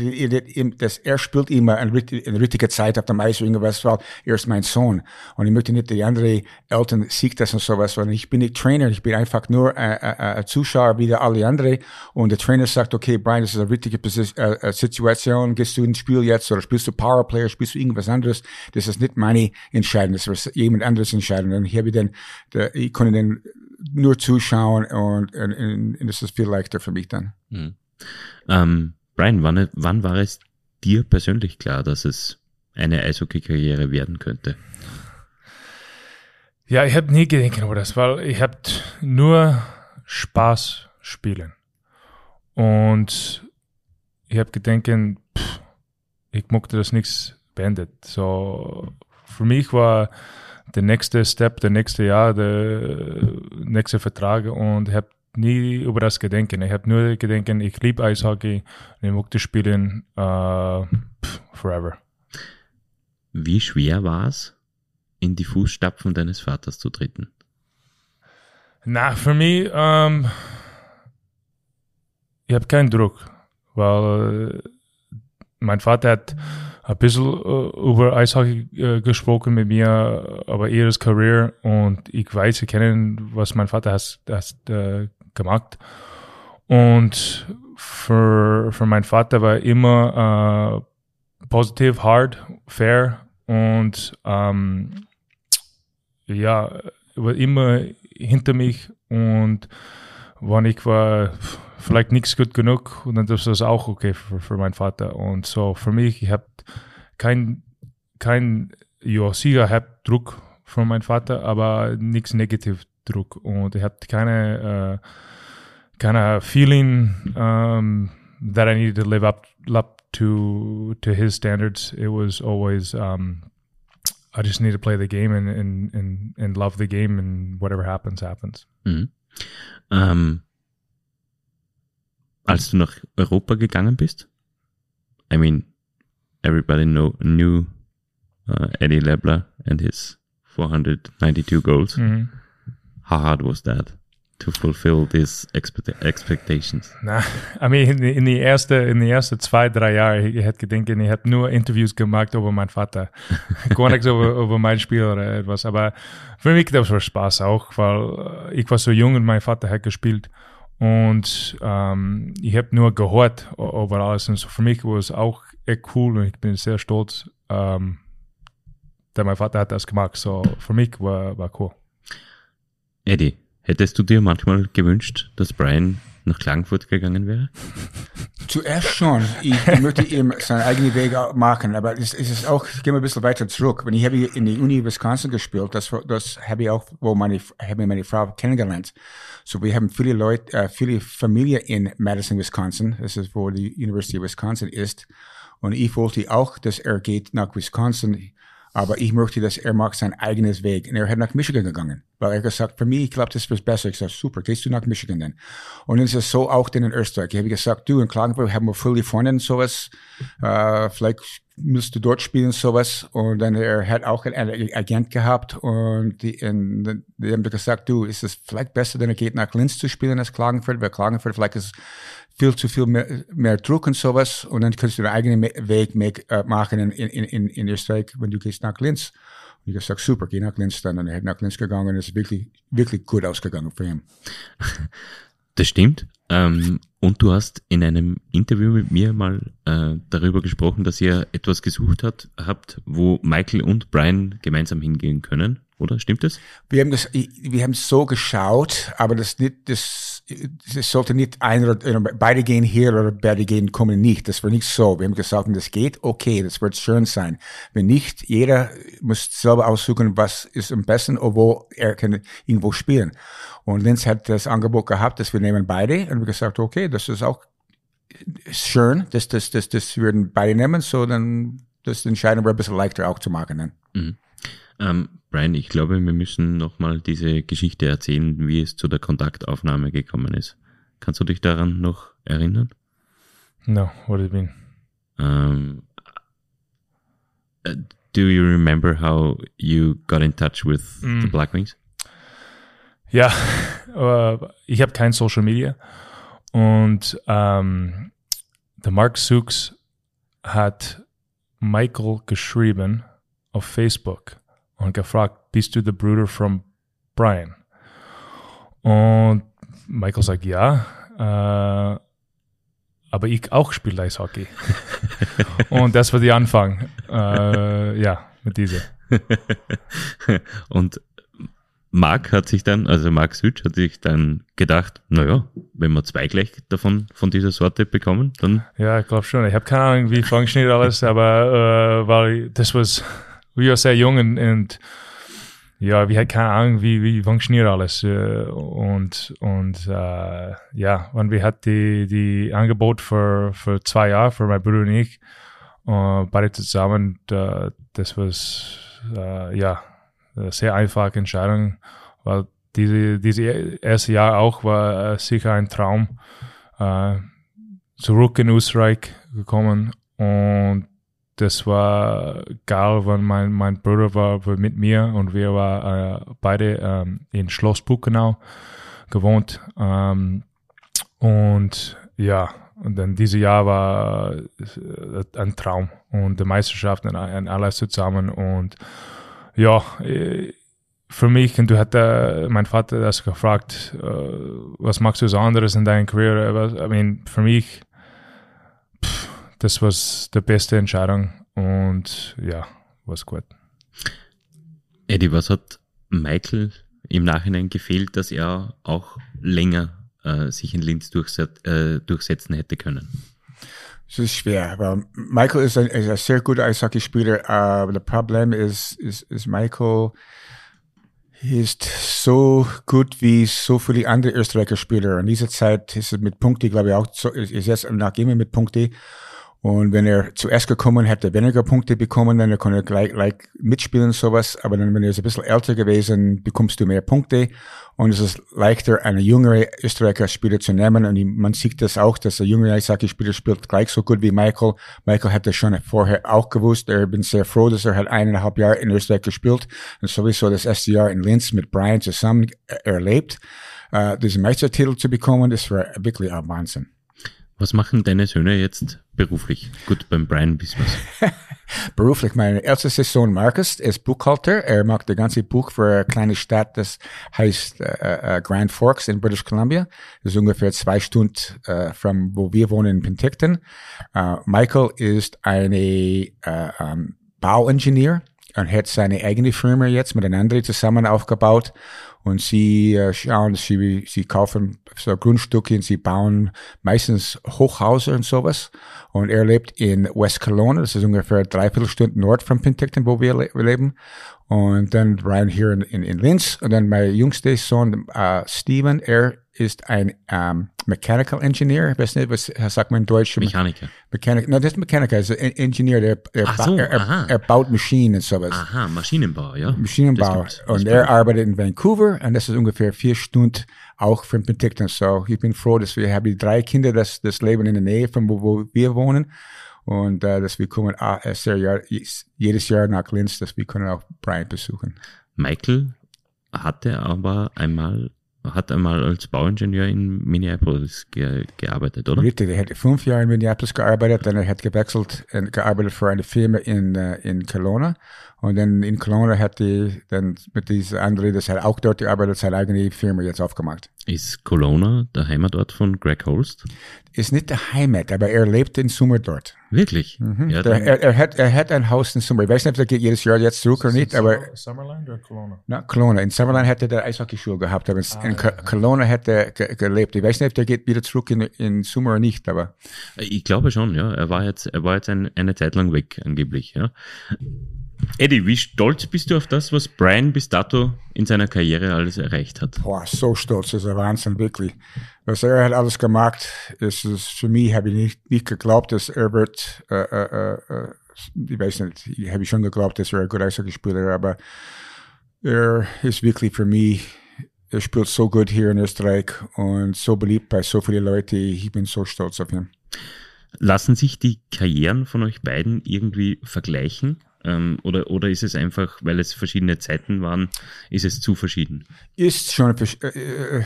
dass er spielt immer eine, eine richtige Zeit auf dem Eis irgendwas, weil er ist mein Sohn. Und ich möchte nicht, die andere Eltern sieht das und sowas, weil ich bin nicht Trainer, ich bin einfach nur ein, ein, Zuschauer wie alle anderen. Und der Trainer sagt, okay, Brian, das ist eine richtige äh, Situation, gehst du ins Spiel jetzt oder spielst du Powerplayer, spielst du irgendwas anderes. Das ist nicht meine Entscheidung, das ist jemand anderes Entscheidung. Und hier habe ich dann, ich konnte dann nur zuschauen und, und, und, das ist viel leichter für mich dann. Mhm. Ähm, Brian, wann, wann war es dir persönlich klar, dass es eine Eishockey-Karriere werden könnte? Ja, ich habe nie gedacht über das, weil ich habe nur Spaß spielen. Und ich habe gedacht, pff, ich mochte das nichts beendet. So, für mich war der nächste Step, der nächste Jahr, der nächste Vertrag und habe nie über das gedenken. Ich habe nur gedenken, ich liebe Eishockey und ich möchte spielen uh, forever. Wie schwer war es, in die Fußstapfen deines Vaters zu treten? Na, für mich, ähm, ich habe keinen Druck, weil mein Vater hat ein bisschen äh, über Eishockey äh, gesprochen mit mir, aber eher das Career. Und ich weiß, ich kenne, was mein Vater hat, hat äh, gemacht. Und für, für meinen Vater war immer äh, positiv, hard, fair. Und ähm, ja, war immer hinter mich. Und wenn ich war vielleicht nichts gut genug und dann ist das auch okay für, für meinen Vater. Und so für mich, ich habe kein, kein, sicher habe Druck von meinem Vater, aber nichts negativ Druck und ich habe keine, uh, keine Feeling um, that I needed to live up, up to to his standards. It was always um, I just need to play the game and, and, and, and love the game and whatever happens, happens. Mhm. Ähm, als du nach Europa gegangen bist, I mean, everybody know, knew uh, Eddie Lebler and his 492 goals. Mhm. How hard was that to fulfill these expect expectations? Na, I mean, in, die erste, in die erste zwei, drei Jahre, ich hätte gedacht, ich habe nur Interviews gemacht über meinen Vater. [LAUGHS] Gar nichts über, über mein Spiel oder etwas. Aber für mich das war Spaß auch, weil ich war so jung und mein Vater hat gespielt. Und ähm, ich habe nur gehört über alles. Und so für mich war es auch echt cool und ich bin sehr stolz, ähm, dass mein Vater hat das gemacht. So für mich war, war cool. Eddie, hättest du dir manchmal gewünscht, dass Brian nach Klagenfurt gegangen wäre? Zuerst schon. Ich möchte ihm seinen eigenen Weg machen, aber es, ist auch, ich gehe mal ein bisschen weiter zurück. Wenn ich habe in der Uni Wisconsin gespielt, das, das habe ich auch, wo meine, habe meine Frau kennengelernt. So, wir haben viele Leute, äh, viele Familie in Madison, Wisconsin. Das ist, wo die University of Wisconsin ist. Und ich wollte auch, dass er geht nach Wisconsin aber ich möchte, dass er macht sein eigenes Weg. Und er hat nach Michigan gegangen. Weil er gesagt, für mich, ich glaube, das ist besser. Ich sage, super, gehst du nach Michigan denn? Und dann ist es so auch denn in Österreich. Ich habe gesagt, du, in Klagenfurt haben wir viele Freunde und sowas. Äh, vielleicht du dort spielen, sowas. Und dann er hat auch einen Agent gehabt und die, und die haben gesagt, du, ist es vielleicht besser, er geht nach Linz zu spielen als Klagenfurt, weil Klagenfurt vielleicht ist viel zu viel mehr, mehr Druck und sowas und dann kannst du deinen eigenen Weg make, uh, machen in, in, in, in Österreich, wenn du gehst nach Linz. Und ich habe gesagt, super, geh nach Linz dann. Und er hat nach Linz gegangen und es ist wirklich, wirklich gut ausgegangen für ihn. [LAUGHS] Das stimmt. Ähm, und du hast in einem Interview mit mir mal äh, darüber gesprochen, dass ihr etwas gesucht hat, habt, wo Michael und Brian gemeinsam hingehen können, oder? Stimmt das? Wir haben das, wir haben so geschaut, aber das nicht, das, das sollte nicht ein oder beide gehen hier oder beide gehen kommen nicht. Das war nicht so. Wir haben gesagt, wenn das geht, okay, das wird schön sein. Wenn nicht, jeder muss selber aussuchen, was ist am besten oder wo er kann irgendwo spielen. Und Linz hat das Angebot gehabt, dass wir nehmen beide und wir gesagt, okay, das ist auch schön, dass das, das, das würden beide nehmen, so dann das entscheiden wir ein bisschen leichter auch zu machen. Dann. Mhm. Ähm, Brian, ich glaube, wir müssen nochmal diese Geschichte erzählen, wie es zu der Kontaktaufnahme gekommen ist. Kannst du dich daran noch erinnern? No, what do you mean? Um, uh, do you remember how you got in touch with mm. the Blackwings? Ja, [LAUGHS] äh, ich habe kein Social Media und ähm, der Mark Sukes hat Michael geschrieben auf Facebook und gefragt, bist du der Bruder von Brian? Und Michael sagt ja, äh, aber ich auch spiele Eishockey. [LAUGHS] und das war der Anfang, äh, ja, mit dieser. [LAUGHS] und Mark hat sich dann, also Mark Switch hat sich dann gedacht, naja, wenn wir zwei gleich davon, von dieser Sorte bekommen, dann. Ja, ich glaube schon. Ich habe keine Ahnung, wie funktioniert alles, aber äh, weil das was, wir waren sehr jung und, und ja, wir hatten keine Ahnung, wie, wie funktioniert alles. Und, und äh, ja, und wir hatten die, die Angebot für, für zwei Jahre, für mein Bruder und ich, äh, beide zusammen, da, das war, äh, ja, eine sehr einfache Entscheidung, weil diese, diese erste Jahr auch war sicher ein Traum. Äh, zurück in Österreich gekommen und das war geil, weil mein, mein Bruder war, mit mir und wir waren äh, beide ähm, in Schloss Buchenau gewohnt. Ähm, und ja, und dann dieses Jahr war äh, ein Traum und die Meisterschaft und alles zusammen und ja, äh, für mich, und du hat äh, mein Vater das gefragt, äh, was machst du so anderes in deiner Karriere? I mean, für mich, pff, das war die beste Entscheidung und ja, war gut. Eddie, was hat Michael im Nachhinein gefehlt, dass er auch länger äh, sich in Linz durchset äh, durchsetzen hätte können? Es ist schwer, weil Michael ist ein, ist ein sehr guter Eishockeyspieler, aber das Problem ist, ist, ist Michael ist so gut wie so viele andere Österreicher Spieler. In dieser Zeit ist es mit Punkte, glaube ich, auch so, ist jetzt nach ihm mit Punkte. Und wenn er zuerst gekommen hätte, weniger Punkte bekommen, dann konnte er gleich, gleich mitspielen sowas. Aber dann, wenn er ein bisschen älter gewesen, bekommst du mehr Punkte. Und es ist leichter, eine jüngere Österreicher Spieler zu nehmen. Und man sieht das auch, dass der jüngere Eishockey-Spieler spielt gleich so gut wie Michael. Michael hat das schon vorher auch gewusst. Er bin sehr froh, dass er hat eineinhalb Jahre in Österreich gespielt und sowieso das erste Jahr in Linz mit Brian zusammen erlebt. Uh, diesen Meistertitel zu bekommen, das war wirklich ein Wahnsinn. Was machen deine Söhne jetzt beruflich? Gut, beim Brian wissen wir's. [LAUGHS] beruflich, meine älteste Sohn Marcus ist Buchhalter. Er macht das ganze Buch für eine kleine Stadt, das heißt äh, äh, Grand Forks in British Columbia. Das ist ungefähr zwei Stunden äh, von wo wir wohnen in Penticton. Uh, Michael ist eine äh, um, Bauingenieur und hat seine eigene Firma jetzt mit einem anderen zusammen aufgebaut und sie äh, schauen, sie, sie kaufen so Grundstücke und sie bauen meistens Hochhäuser und sowas. Und er lebt in West Kelowna, das ist ungefähr dreiviertel Stunden nord von Penticton, wo wir, le leben. Und dann Brian hier in, in, in Linz. Und dann mein jüngster Sohn, äh, Steven, er ist ein ähm, Mechanical Engineer. Ich weiß nicht, was sagt man in Deutsch? Mechaniker. Mechaniker. No, das ist Mechaniker, ist ein Engineer, der, er, so, er, er, er, baut Maschinen und sowas. Aha, Maschinenbau, ja. Maschinenbau. Und er arbeitet in Vancouver und das ist ungefähr vier Stunden auch von Penticton. So, ich bin froh, dass wir haben drei Kinder, das, das leben in der Nähe von wo, wo wir wohnen. Und äh, dass wir kommen äh, sehr Jahr, jedes Jahr nach Linz, dass wir können auch Brian besuchen. Michael hatte aber einmal hat einmal als Bauingenieur in Minneapolis ge gearbeitet, oder? Richtig, er hat fünf Jahre in Minneapolis gearbeitet, dann er hat gewechselt und gearbeitet für eine Firma in, äh, in Kelowna. Und dann in Kelowna hat die dann mit dieser andere, das hat auch dort gearbeitet, seine eigene Firma jetzt aufgemacht. Ist Kelowna der Heimatort von Greg Holst? Ist nicht der Heimat, aber er lebt in Summer dort. Wirklich? Mhm. Ja, der, er, er, hat, er hat ein Haus in Summer. Ich weiß nicht, ob er geht jedes Jahr jetzt zurück oder nicht, aber. Summerland oder Kelowna? Na, Kelowna. In Summerland hätte er Eishockeyschule gehabt, aber ah, in ja. Kelowna hat er ge gelebt. Ich weiß nicht, ob der geht wieder zurück in, in Summer oder nicht, aber. Ich glaube schon, ja. Er war jetzt, er war jetzt ein, eine Zeit lang weg, angeblich, ja. Eddie, wie stolz bist du auf das, was Brian bis dato in seiner Karriere alles erreicht hat? Boah, so stolz, das ist ein Wahnsinn, wirklich. Was er hat alles gemacht, ist es für mich, habe ich nicht, nicht geglaubt, dass er wird, äh, äh, äh, ich weiß nicht, ich habe schon geglaubt, dass er ein guter Eishockeyspieler aber er ist wirklich für mich, er spielt so gut hier in Österreich und so beliebt bei so vielen Leuten, ich bin so stolz auf ihn. Lassen sich die Karrieren von euch beiden irgendwie vergleichen? Ähm, oder, oder ist es einfach, weil es verschiedene Zeiten waren, ist es zu verschieden? Ist schon äh, äh,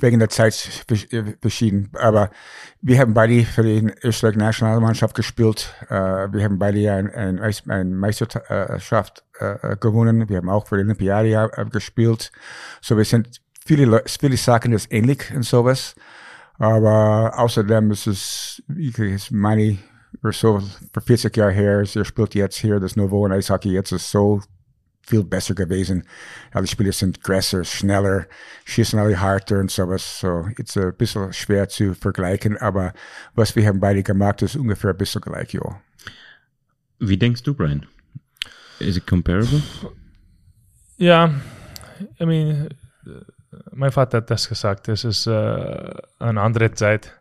wegen der Zeit äh, verschieden. Aber wir haben beide für die Österreich Nationalmannschaft gespielt. wir haben beide eine ein, ein Meisterschaft gewonnen. Wir haben auch für die Olympiade gespielt. So wir sind viele, viele Sachen ist ähnlich und sowas. Aber außerdem ist es, ist meine or so für 40 Jahre her, er spielt jetzt hier das Niveau in Eishockey, jetzt ist so viel besser gewesen. Alle Spieler sind größer, schneller, schießen alle harter und sowas. So, ist ein bisschen schwer zu vergleichen, aber was wir haben beide gemacht, ist ungefähr ein bisschen gleich, ja. Wie denkst du, Brian? Is it comparable? Ja, I mean, mein Vater hat das gesagt, es ist uh, eine andere Zeit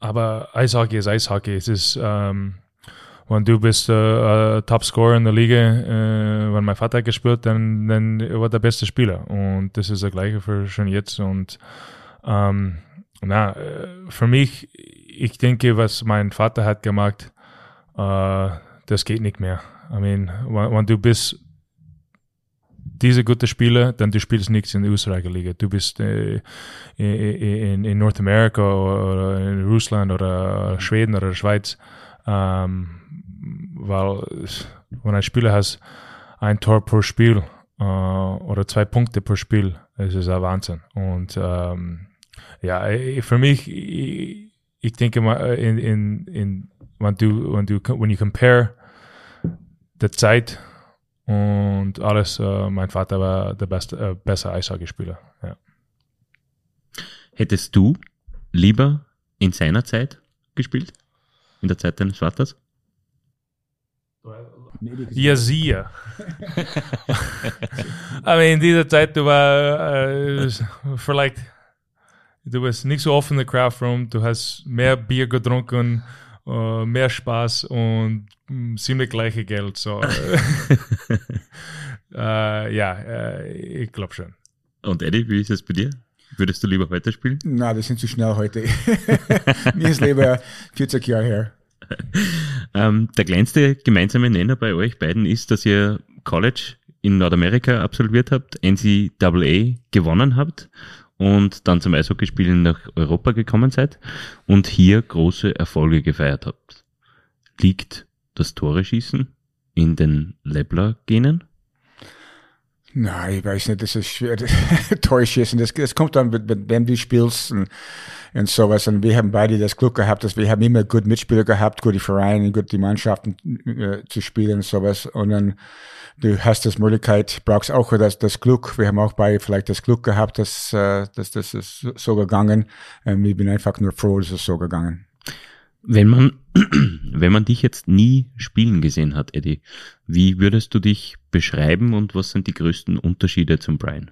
aber Eishockey ist Eishockey. Es ist, ähm, wenn du bist äh, Top-Scorer in der Liga, äh, wenn mein Vater gespielt, dann, dann war der beste Spieler. Und das ist das Gleiche für schon jetzt. Und ähm, na, äh, für mich, ich denke, was mein Vater hat gemacht, äh, das geht nicht mehr. I mean, wenn, wenn du bist diese gute Spieler, dann du spielst nichts in der Österreicher Liga. Du bist äh, in, in North America oder in Russland oder Schweden oder Schweiz. Ähm, weil wenn ein Spieler hat ein Tor pro Spiel äh, oder zwei Punkte pro Spiel, das ist ein Wahnsinn. Und ähm, ja, für mich, ich, ich denke mal, in, in, in, wenn du, wenn du, when you compare die Zeit und alles, äh, mein Vater war der beste, äh, beste Eishockeyspieler. Ja. Hättest du lieber in seiner Zeit gespielt? In der Zeit deines Vaters? Ja, sicher. Aber in dieser Zeit, du war äh, vielleicht, du warst nicht so oft in der Craftroom, du hast mehr Bier getrunken uh, mehr Spaß und mh, ziemlich gleiche Geld. So, [LAUGHS] äh, ja, äh, ich glaube schon. Und Eddie, wie ist es bei dir? Würdest du lieber heute spielen? Na, das sind zu schnell heute. [LAUGHS] Mir ist lieber 40 Jahre her. [LAUGHS] Ähm, der kleinste gemeinsame Nenner bei euch beiden ist, dass ihr College in Nordamerika absolviert habt, NCAA gewonnen habt und dann zum Eishockeyspielen nach Europa gekommen seid und hier große Erfolge gefeiert habt. Liegt das Tore-Schießen in den Lebler-Genen? Nein, ich weiß nicht, das ist schwer. [LAUGHS] Tore schießen, das, das kommt dann, wenn du spielst und, und sowas. Und wir haben beide das Glück gehabt, dass wir haben immer gut Mitspieler gehabt, gute Vereine, gute Mannschaften äh, zu spielen und sowas. Und dann du hast das Möglichkeit, brauchst auch das, das Glück. Wir haben auch beide vielleicht das Glück gehabt, dass, äh, dass das ist so gegangen. Und ich bin einfach nur froh, dass es so gegangen. Wenn man, [CLEARS THROAT] wenn man dich jetzt nie spielen gesehen hat, Eddie, wie würdest du dich beschreiben und was sind die größten Unterschiede zum Brian?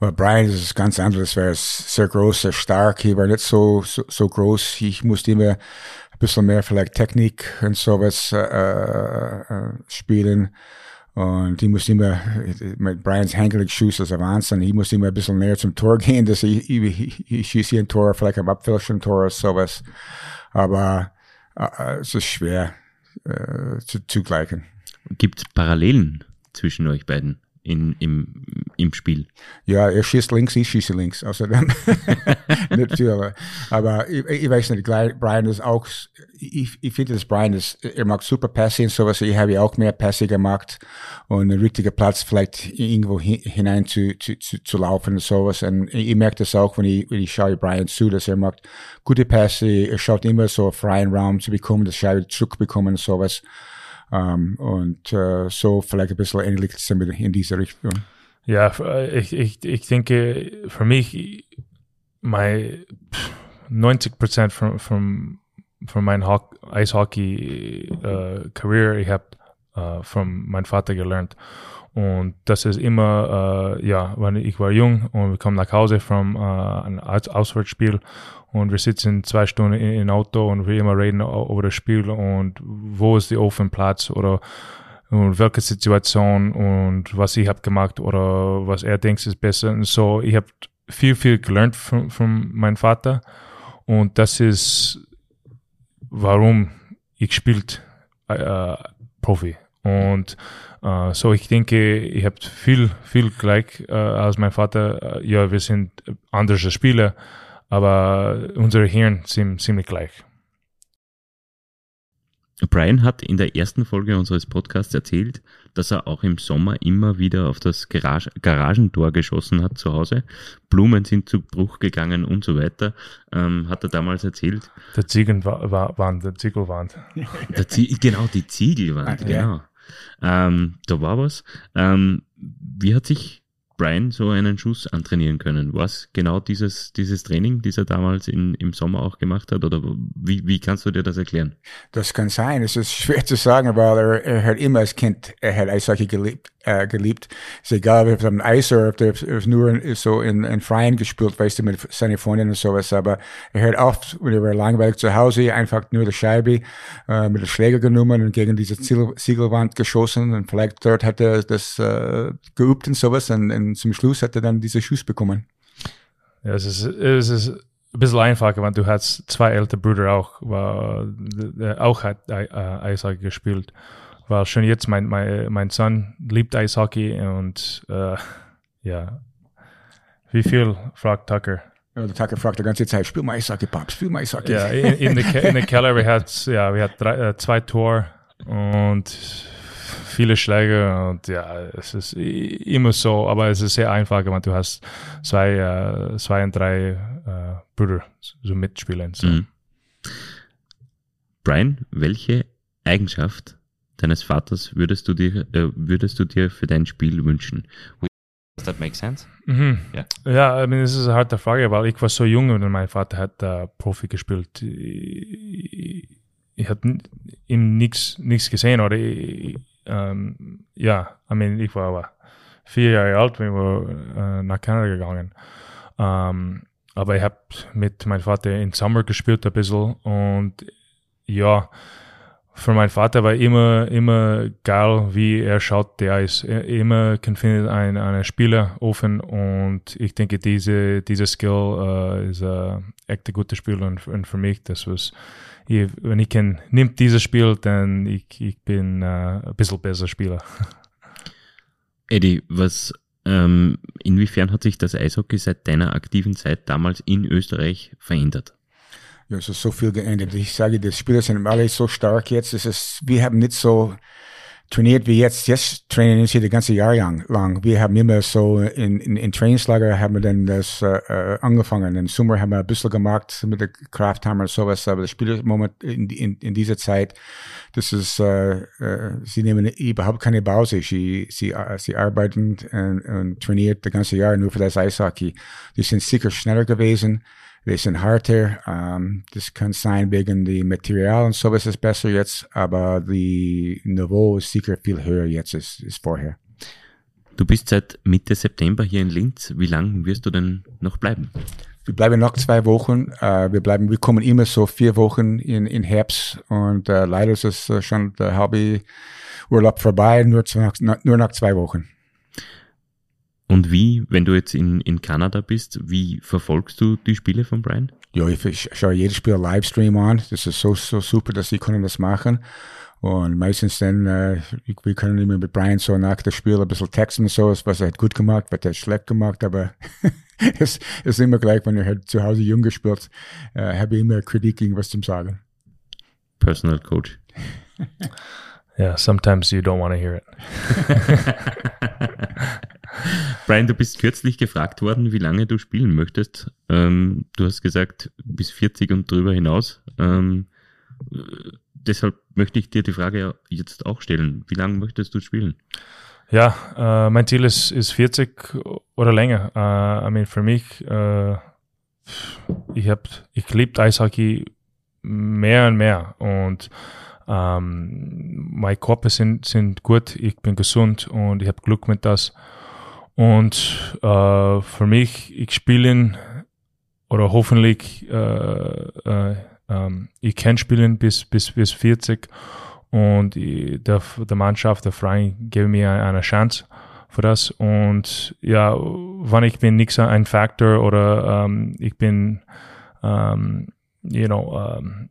Well, Brian ist ganz anders. Er ist sehr groß, sehr stark. Ich war nicht so, so, so groß. Ich musste immer ein bisschen mehr vielleicht Technik und sowas äh, äh, spielen. Und ich musste immer, mit Brians Handgelenkschuss, das ist Wahnsinn, ich musste immer ein bisschen näher zum Tor gehen, dass ich, ich, ich, schieße hier ein Tor, vielleicht am Abfälschen Tor oder sowas. Aber äh, es ist schwer äh, zu, zu gleichen. Gibt es Parallelen zwischen euch beiden in, im, im Spiel? Ja, er schießt links, ich schieße links. Außerdem [LAUGHS] nicht viel. Aber ich, ich weiß nicht, Brian ist auch, ich, ich finde, dass Brian ist, er macht super Pässe und sowas. Ich habe auch mehr Pässe gemacht und ein richtiger Platz vielleicht irgendwo hinein zu, zu, zu, zu laufen und sowas. Und ich merke das auch, wenn ich, wenn ich schaue Brian zu, dass er macht gute Pässe. Er schaut immer so freien Raum zu bekommen, das Scheibe zurückbekommen und sowas. Um, und uh, so vielleicht ein bisschen ähnlich in diese Richtung. Ja, ich, ich, ich denke, für mich, mein 90 Prozent von, von, von meinem Eishockey-Career, uh, ich habe uh, von meinem Vater gelernt. Und das ist immer, äh, ja, wenn ich war jung und wir kommen nach Hause vom äh, einem Auswärtsspiel und wir sitzen zwei Stunden im Auto und wir immer reden über das Spiel und wo ist der offene Platz oder und welche Situation und was ich habe gemacht oder was er denkt ist besser. Und so, ich habe viel, viel gelernt von, von meinem Vater und das ist, warum ich spielt äh, Profi. Und äh, so, ich denke, ich habe viel, viel gleich äh, als mein Vater. Äh, ja, wir sind andere Spieler, aber unsere Hirn sind ziemlich gleich. Brian hat in der ersten Folge unseres Podcasts erzählt, dass er auch im Sommer immer wieder auf das Garage Garagentor geschossen hat zu Hause. Blumen sind zu Bruch gegangen und so weiter. Ähm, hat er damals erzählt. Der Ziegelwand, der Ziegelwand. [LAUGHS] Der Zie genau, die Ziegelwand, genau. Ähm, da war was. Ähm, wie hat sich Brian so einen Schuss antrainieren können? Was genau dieses, dieses Training, das er damals in, im Sommer auch gemacht hat? Oder wie, wie kannst du dir das erklären? Das kann sein. Es ist schwer zu sagen, weil er, er hat immer als Kind, er hat Eishockey geliebt. Äh, geliebt. Es ist egal, ob er am Eis oder ob er nur so in, in Freien gespielt, weißt du, mit seinen Freunden und sowas. Aber er hat oft, wenn er war langweilig zu Hause, einfach nur die Scheibe äh, mit dem Schläger genommen und gegen diese Ziegelwand geschossen. Und vielleicht dort hat er das äh, geübt und sowas. Und, und zum Schluss hat er dann diese Schuss bekommen. Ja, es ist, es ist ein bisschen einfacher, weil du hast zwei ältere Brüder auch, war, auch hat äh, Eishockey gespielt. Weil schon jetzt mein, mein, mein Sohn liebt Eishockey und äh, ja. Wie viel fragt Tucker? Ja, der Tucker fragt die ganze Zeit, spiel mal Eishockey, Pap, spiel mal Eishockey. Ja, in, in der in Keller, wir hatten ja, wir hatten drei, äh, zwei Tor und viele Schläge und ja, es ist immer so, aber es ist sehr einfach, wenn du hast zwei, äh, zwei und drei äh, Brüder so mitspielen. So. Mhm. Brian, welche Eigenschaft deines Vaters würdest du dir, äh, würdest du dir für dein Spiel wünschen? Does that make sense? Mhm. Yeah. Ja, I mean, das ist eine harte Frage, weil ich war so jung und mein Vater hat äh, Profi gespielt. Ich, ich habe ihm nichts gesehen oder ich, ähm, ja, I mean, ich war aber vier Jahre alt, wenn wir äh, nach Kanada gegangen. Ähm, aber ich habe mit meinem Vater im Sommer gespielt ein bisschen und ja, für meinen Vater war immer, immer geil, wie er schaut, der ist immer kann finden ein, ein Spieler offen und ich denke, diese, diese Skill uh, ist ein echt ein gutes Spiel und, und für mich, das was, ich, wenn ich kann, nimmt dieses Spiel, dann ich, ich bin uh, ein bisschen besser Spieler. [LAUGHS] Eddie, was, ähm, inwiefern hat sich das Eishockey seit deiner aktiven Zeit damals in Österreich verändert? Ja, es ist so viel geändert. Ich sage, die Spieler sind alle so stark jetzt. Es ist, wir haben nicht so trainiert wie jetzt. Jetzt trainieren sie das ganze Jahr lang. Wir haben immer so in, in, in Trainingslager haben wir dann das äh, angefangen. Im Sommer haben wir ein bisschen gemacht mit der Krafthammer und sowas. Aber das Spielermoment in, in, in dieser Zeit, das ist, äh, äh, sie nehmen überhaupt keine Pause. Sie, sie, äh, sie arbeiten und, und trainiert das ganze Jahr nur für das Eishockey. Die sind sicher schneller gewesen wir sind härter. Ähm, das kann sein wegen die Material und sowas ist besser jetzt, aber die Niveau ist sicher viel höher jetzt als, als vorher. Du bist seit Mitte September hier in Linz. Wie lange wirst du denn noch bleiben? Wir bleiben noch zwei Wochen. Äh, wir bleiben, wir kommen immer so vier Wochen in, in Herbst und äh, leider ist es äh, schon der Hobby Urlaub vorbei, nur, nur nach zwei Wochen. Und wie, wenn du jetzt in, in Kanada bist, wie verfolgst du die Spiele von Brian? ja, ich schaue jedes Spiel Livestream an. Das ist so, so super, dass sie können das machen. Und meistens dann, äh, wir können immer mit Brian so nach dem Spiel ein bisschen texten und so, was er hat gut gemacht, was er hat schlecht gemacht, aber [LAUGHS] es ist immer gleich, wenn er hat zu Hause jung gespielt, äh, habe ich immer Kritik gegen was zum sagen. Personal Coach. [LAUGHS] Yeah, sometimes you don't want to hear it. [LAUGHS] Brian, du bist kürzlich gefragt worden, wie lange du spielen möchtest. Ähm, du hast gesagt, bis 40 und drüber hinaus. Ähm, deshalb möchte ich dir die Frage jetzt auch stellen. Wie lange möchtest du spielen? Ja, äh, mein Ziel ist, ist 40 oder länger. Äh, I mean, für mich, äh, ich ich liebe Eishockey mehr und mehr und ähm, meine Körper sind, sind gut, ich bin gesund und ich habe Glück mit das. Und äh, für mich, ich spiele oder hoffentlich äh, äh, ähm, ich kann spielen bis, bis, bis 40 und der, der Mannschaft, der Verein geben mir eine Chance für das. Und ja, wann ich bin nicht ein Faktor oder um, ähm, ich bin, um, ähm, you know, um,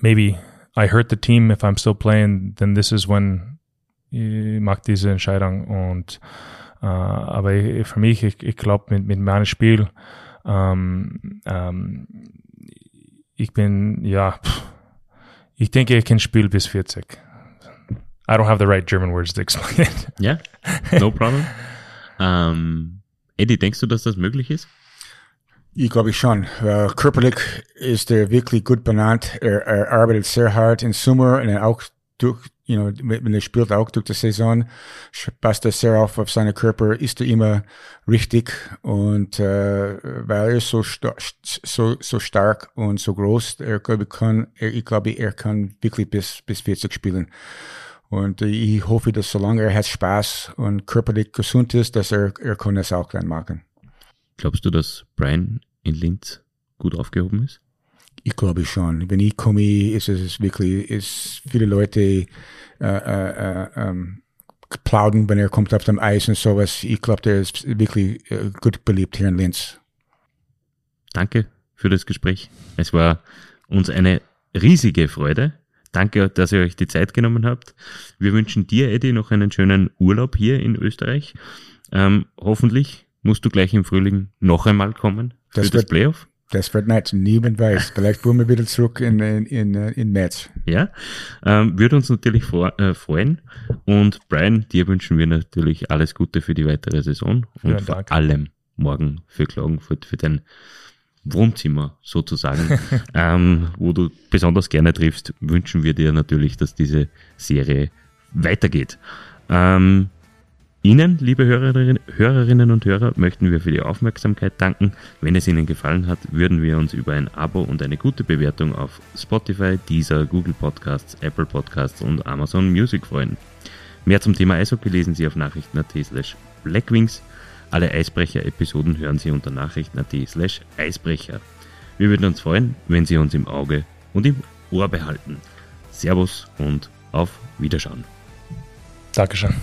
maybe I hurt the team if I'm still playing, then this is when ich mache diese Entscheidung. Und uh, aber für mich, ich, ich glaube mit, mit meinem Spiel, um, um, ich bin, ja, pff, ich denke, ich kann spielen bis 40. I don't have the right German words to explain it. [LAUGHS] Ja, yeah, no problem. ähm, Eddie, denkst du, dass das möglich ist? Ich glaube schon. Uh, körperlich ist er wirklich gut benannt. Er, er arbeitet sehr hart im Sommer und auch durch you know, wenn er spielt auch durch die Saison, passt er sehr auf auf seinen Körper, ist er immer richtig und äh, weil er so, so, so stark und so groß, er glaube, kann, er, ich glaube, er kann wirklich bis, bis 40 spielen. Und ich hoffe, dass solange er hat Spaß und körperlich gesund ist, dass er, er kann es auch dann machen. Glaubst du, dass Brian in Linz gut aufgehoben ist? Ich glaube schon. Wenn ich komme, ist es wirklich, ist viele Leute äh, äh, äh, ähm, plaudern, wenn er kommt auf dem Eis und sowas. Ich glaube, der ist wirklich äh, gut beliebt hier in Linz. Danke für das Gespräch. Es war uns eine riesige Freude. Danke, dass ihr euch die Zeit genommen habt. Wir wünschen dir, Eddie, noch einen schönen Urlaub hier in Österreich. Ähm, hoffentlich musst du gleich im Frühling noch einmal kommen für das, das Playoff. Das wird nett. Niemand weiß. Vielleicht wollen wir wieder zurück in, in, in, in März. Ja, ähm, würde uns natürlich vor, äh, freuen. Und Brian, dir wünschen wir natürlich alles Gute für die weitere Saison und ja, vor allem morgen für Klagenfurt, für dein Wohnzimmer sozusagen, ähm, [LAUGHS] wo du besonders gerne triffst, wünschen wir dir natürlich, dass diese Serie weitergeht. Ähm, Ihnen, liebe Hörerinnen und Hörer, möchten wir für die Aufmerksamkeit danken. Wenn es Ihnen gefallen hat, würden wir uns über ein Abo und eine gute Bewertung auf Spotify, Deezer, Google Podcasts, Apple Podcasts und Amazon Music freuen. Mehr zum Thema Eishockey lesen Sie auf nachrichten.at slash blackwings. Alle Eisbrecher-Episoden hören Sie unter nachrichten.at slash Eisbrecher. Wir würden uns freuen, wenn Sie uns im Auge und im Ohr behalten. Servus und auf Wiederschauen. Dankeschön.